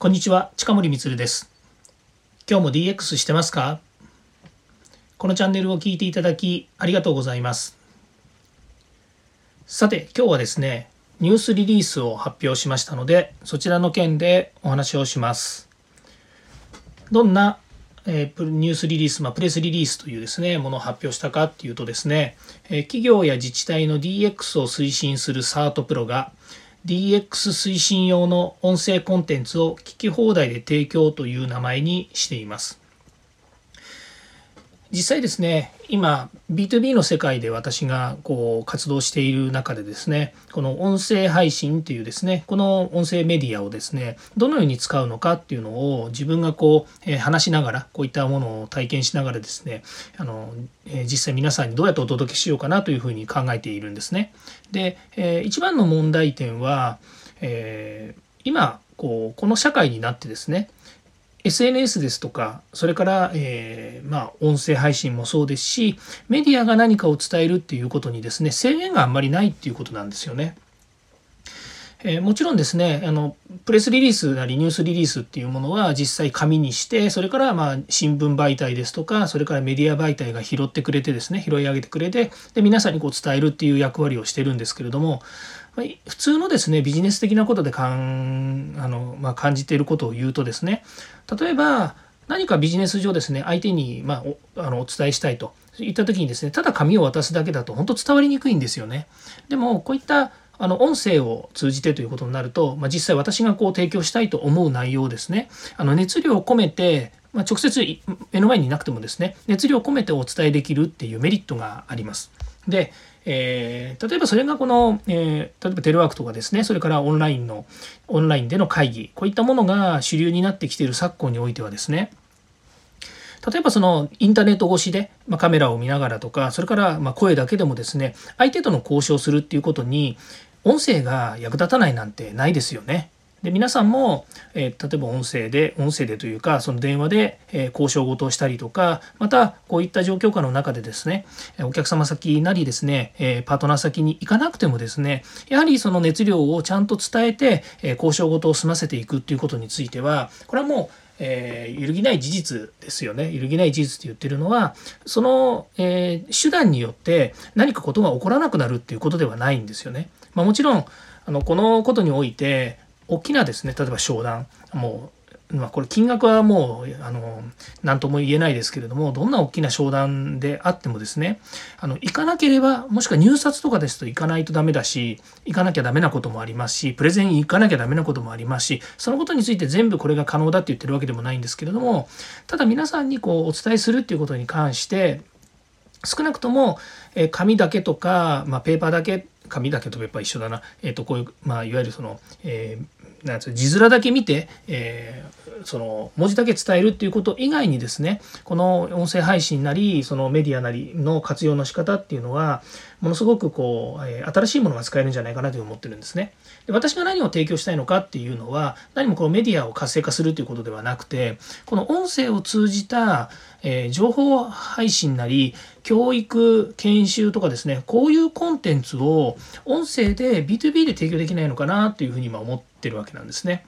こんにちは、近森光です。今日も DX してますか？このチャンネルを聞いていただきありがとうございます。さて、今日はですね、ニュースリリースを発表しましたので、そちらの件でお話をします。どんな、えー、ニュースリリース、まあ、プレスリリースというですね、ものを発表したかっていうとですね、えー、企業や自治体の DX を推進する SART プロが DX 推進用の音声コンテンツを聞き放題で提供という名前にしています。実際ですね今 B2B の世界で私がこう活動している中でですねこの音声配信っていうですねこの音声メディアをですねどのように使うのかっていうのを自分がこう、え話しながらこういったものを体験しながらですねあの、え実際皆さんにどうやってお届けしようかなというふうに考えているんですね。で、え一番の問題点は、え今こうこの社会になってですね SNS ですとかそれから、えー、まあ、音声配信もそうですしメディアが何かを伝えるっていうことにですね制限があんまりないっていうことなんですよね。えー、もちろんですねあのプレスリリースなりニュースリリースっていうものは実際紙にしてそれからまあ新聞媒体ですとかそれからメディア媒体が拾ってくれてですね拾い上げてくれてで皆さんにこう伝えるっていう役割をしてるんですけれども普通のですねビジネス的なことでかんあの、まあ、感じていることを言うとですね例えば何かビジネス上ですね相手に、まあ、おあのお伝えしたいといった時にですねただ紙を渡すだけだと本当伝わりにくいんですよね。でもこういったあの音声を通じてということになると、まあ、実際私がこう提供したいと思う内容ですねあの熱量を込めて、まあ、直接目の前にいなくてもですね熱量を込めてお伝えできるっていうメリットがあります。でえー、例えばそれがこの、えー、例えばテレワークとかですねそれからオンラインのオンラインでの会議こういったものが主流になってきている昨今においてはですね例えばそのインターネット越しで、まあ、カメラを見ながらとかそれからま声だけでもですね相手との交渉するっていうことに音声が役立たないなんてないですよね。で皆さんも、えー、例えば音声で音声でというかその電話で、えー、交渉事をしたりとかまたこういった状況下の中でですねお客様先なりですね、えー、パートナー先に行かなくてもですねやはりその熱量をちゃんと伝えて、え交渉事を済ませていくっていうことについてはこれはもうえー、揺るぎない事実ですよね揺るぎない事実って言ってるのはその、えー、手段によって何かことが起こらなくなるっていうことではないんですよね。まあ、もちろんあのこのことにおいて大きなですね例えば商談。もう、まあ、これ金額はもうあの何とも言えないですけれどもどんな大きな商談であってもですねあの行かなければもしくは入札とかですと行かないとダメだし行かなきゃダメなこともありますしプレゼン行かなきゃダメなこともありますしそのことについて全部これが可能だって言ってるわけでもないんですけれどもただ皆さんにこうお伝えするっていうことに関して少なくとも、え紙だけとか、まあ、ペーパーだけ紙だけとペーパー一緒だな、えー、とこういう、まあ、いわゆるその、えー、なんつう字面だけ見て、えー、その文字だけ伝えるっていうこと以外にですねこの音声配信なりそのメディアなりの活用の仕方っていうのはものすごくこう、えー、新しいものが使えるんじゃないかなと思ってるんですね。で私が何を提供したいのかっていうのは何もこのメディアを活性化するということではなくてこの音声を通じた、えー、情報配信なり教育研修とかですねこういうコンテンツを音声で B2B で提供できないのかなというふうに今思ってるわけなんですね。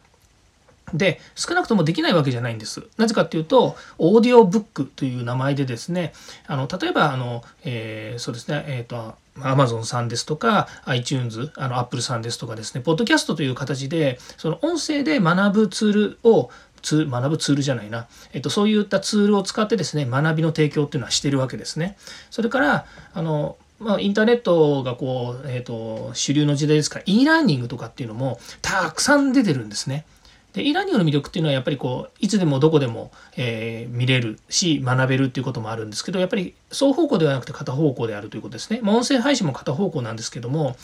で少なくともできないわけじゃないんです。なぜかっていうとオーディオブックという名前でですねあの例えばあの、えー、そうですねえっ、ー、と Amazon さんですとか iTunes あの Apple さんですとかですねポッドキャストという形でその音声で学ぶツールをツ学ぶツールじゃないな、えっと、そういったツールを使ってですね学びの提供っていうのはしてるわけですね。それからあのまあ、インターネットがこう、えーと、主流の時代ですから e ラーニングとかっていうのもたくさん出てるんですね。でイラニングの魅力っていうのはやっぱりこういつでもどこでも、えー、見れるし学べるっていうこともあるんですけどやっぱり双方向ではなくて片方向であるということですね。まあ、音声配信も片方向なんですけども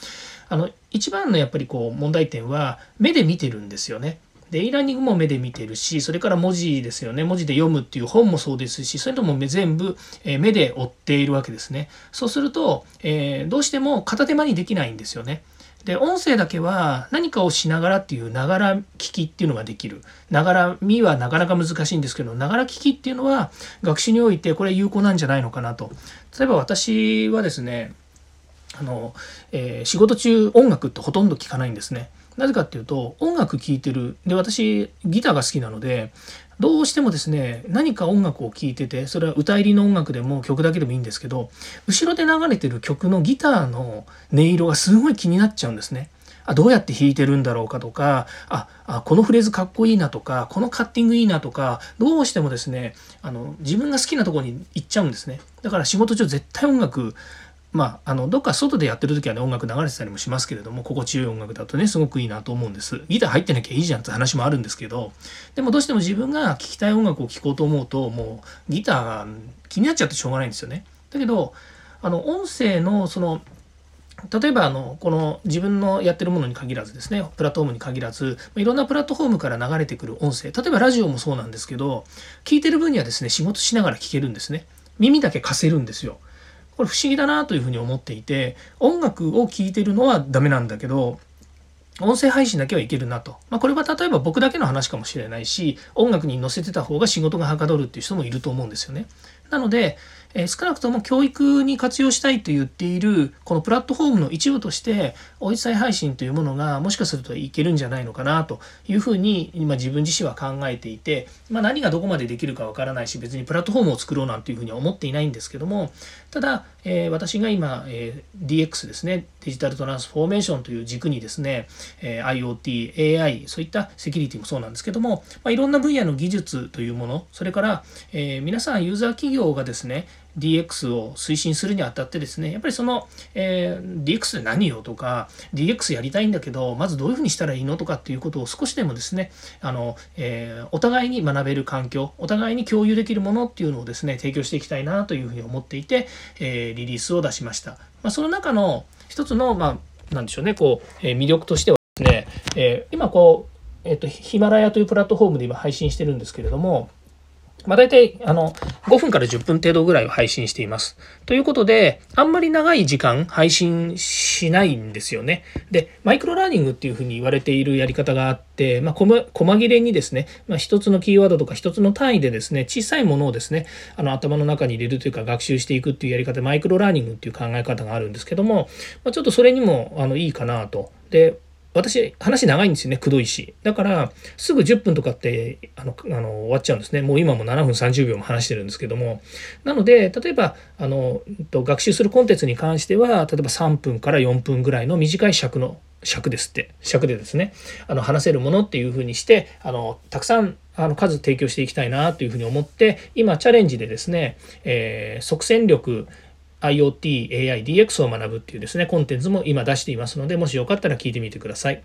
あの一番のやっぱりこう問題点は目で見てるんですよね。で e ラーニングも目で見てるしそれから文字ですよね。文字で読むっていう本もそうですしそれとも全部目で追っているわけですね。そうすると、えー、どうしても片手間にできないんですよね。で音声だけは何かをしながらっていうながら聞きっていうのができる。ながら見はなかなか難しいんですけどながら聞きっていうのは学習においてこれ有効なんじゃないのかなと。例えば私はですねあの、えー、仕事中音楽ってほとんど聞かないんですね。なぜかっていうと音楽聴いてるで私ギターが好きなのでどうしてもですね何か音楽を聴いててそれは歌入りの音楽でも曲だけでもいいんですけど後ろで流れてる曲のギターの音色がすごい気になっちゃうんですね。あどうやって弾いてるんだろうかとかああこのフレーズかっこいいなとかこのカッティングいいなとかどうしてもですねあの自分が好きなとこに行っちゃうんですねだから仕事中絶対音楽まあ、あのどっか外でやってる時はね音楽流れてたりもしますけれども心地よい音楽だとねすごくいいなと思うんです。ギター入ってなきゃいいじゃんって話もあるんですけどでもどうしても自分が聴きたい音楽を聴こうと思うともうギターが気になっちゃってしょうがないんですよね。だけどあの音声のその例えばあのこの自分のやってるものに限らずですねプラットフォームに限らずいろんなプラットフォームから流れてくる音声。例えばラジオもそうなんですけど聞いてる分にはですね仕事しながら聞けるんですね。耳だけ貸せるんですよ。これ不思議だなというふうに思っていて音楽を聴いてるのはダメなんだけど音声配信だけはいけるなと。まあ、これは例えば僕だけの話かもしれないし、音楽に乗せてた方が仕事がはかどるっていう人もいると思うんですよね。なので、え、少なくとも教育に活用したいと言っているこのプラットフォームの一部として音声配信というものがもしかするといけるんじゃないのかなというふうに今自分自身は考えていて、まあ、何がどこまでできるかわからないし別にプラットフォームを作ろうなんていうふうには思っていないんですけどもただ、え、私が今、え、DX ですねデジタルトランスフォーメーションという軸にですね、え IoT、AI そういったセキュリティもそうなんですけども、まあ、いろんな分野の技術というものそれから、え皆さんユーザー企業がですね DX を推進するにあたってですねやっぱりその、えー、DX で何よとか DX やりたいんだけどまずどういうふうにしたらいいのとかっていうことを少しでもですねあの、えー、お互いに学べる環境お互いに共有できるものっていうのをですね提供していきたいなというふうに思っていて、えー、リリースを出しました。まあ、その中の一つの、まあ、なんでしょうねこう、え魅力としてはですね、え今こうえっと、ヒマラヤというプラットフォームで今配信してるんですけれども、まあ、大体あの5分から10分程度ぐらいを配信しています。ということで、あんまり長い時間配信しないんですよね。で、マイクロラーニングっていうふうに言われているやり方があって、まあ、細切れにですね、まあ、一つのキーワードとか一つの単位でですね、小さいものをですね、あの頭の中に入れるというか学習していくっていうやり方、マイクロラーニングっていう考え方があるんですけども、まあ、ちょっとそれにもあのいいかなと。で、私、話長いんですよね、くどいし。だから、すぐ10分とかって、あの、あの終わっちゃうんですね。もう今も7分30秒も話してるんですけども。なので、例えば、あの、学習するコンテンツに関しては、例えば3分から4分ぐらいの短い尺の、尺ですって、尺でですね、あの、話せるものっていうふうにして、あの、たくさんあの数提供していきたいなというふうに思って今チャレンジでですね、えー、即戦力 IoT、AI、DX を学ぶっていうですね、コンテンツも今出していますので、もしよかったら聞いてみてください。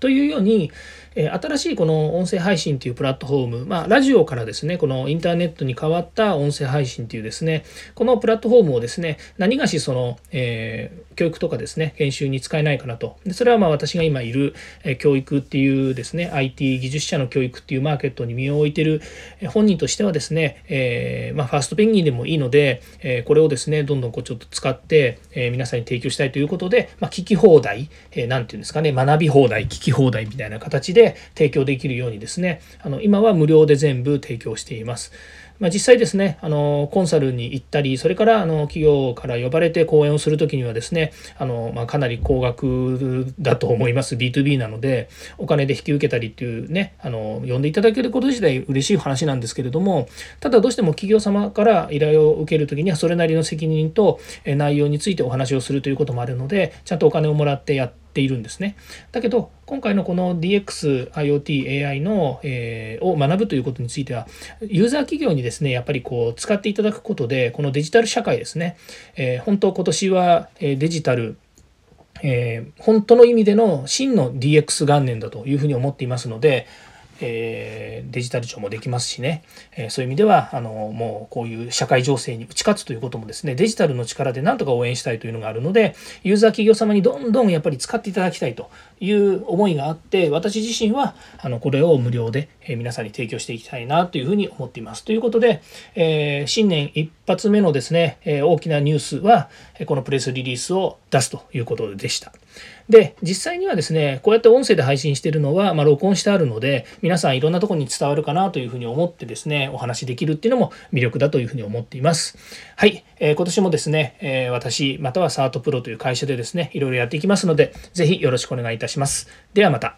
というように、え新しいこの音声配信というプラットフォーム、まあ、ラジオからですね、このインターネットに変わった音声配信というですね、このプラットフォームをですね、何がしその、えー、教育とかですね、研修に使えないかなと。でそれはまあ私が今いる、え教育っていうですね、IT 技術者の教育っていうマーケットに身を置いてる本人としてはですね、えー、まあ、ファーストペンギンでもいいので、えこれをですね、どんどんこうちょっと使って、え皆さんに提供したいということで、まあ、聞き放題、えー、ていうんですかね、学び放題、聞き放題みたいな形で提供できるるようにですねあの今は無料で全部提供しています。まあ、実際ですねあのコンサルに行ったりそれからあの企業から呼ばれて講演をする時にはですねあの、まあ、かなり高額だと思います B2B なのでお金で引き受けたりっていうねあの呼んでいただけること自体嬉しい話なんですけれどもただどうしても企業様から依頼を受ける時にはそれなりの責任と内容についてお話をするということもあるのでちゃんとお金をもらってやっているんですね。だけど今回のこの DX、IoT、AI の、えー、を学ぶということについてはユーザー企業にですねやっぱりこう使っていただくことでこのデジタル社会ですね、えー、本当今年はデジタルえー、本当の意味での真の DX 元年だというふうに思っていますので、えー、デジタル庁もできますしね、えー、そういう意味ではあのもうこういう社会情勢に打ち勝つということもですねデジタルの力でなんとか応援したいというのがあるのでユーザー企業様にどんどんやっぱり使っていただきたいという思いがあって私自身はあのこれを無料で、え、皆さんに提供していきたいなというふうに思っています。ということで、え、新年一発目のですね、え、大きなニュースはこのプレスリリースを出すということでした。で実際にはですねこうやって音声で配信してるのは、まあ、録音してあるので皆さんいろんなところに伝わるかなというふうに思ってですねお話しできるっていうのも魅力だというふうに思っていますはい、えー、今年もですね、えー、私またはサートプロという会社でですねいろいろやっていきますので是非よろしくお願いいたしますではまた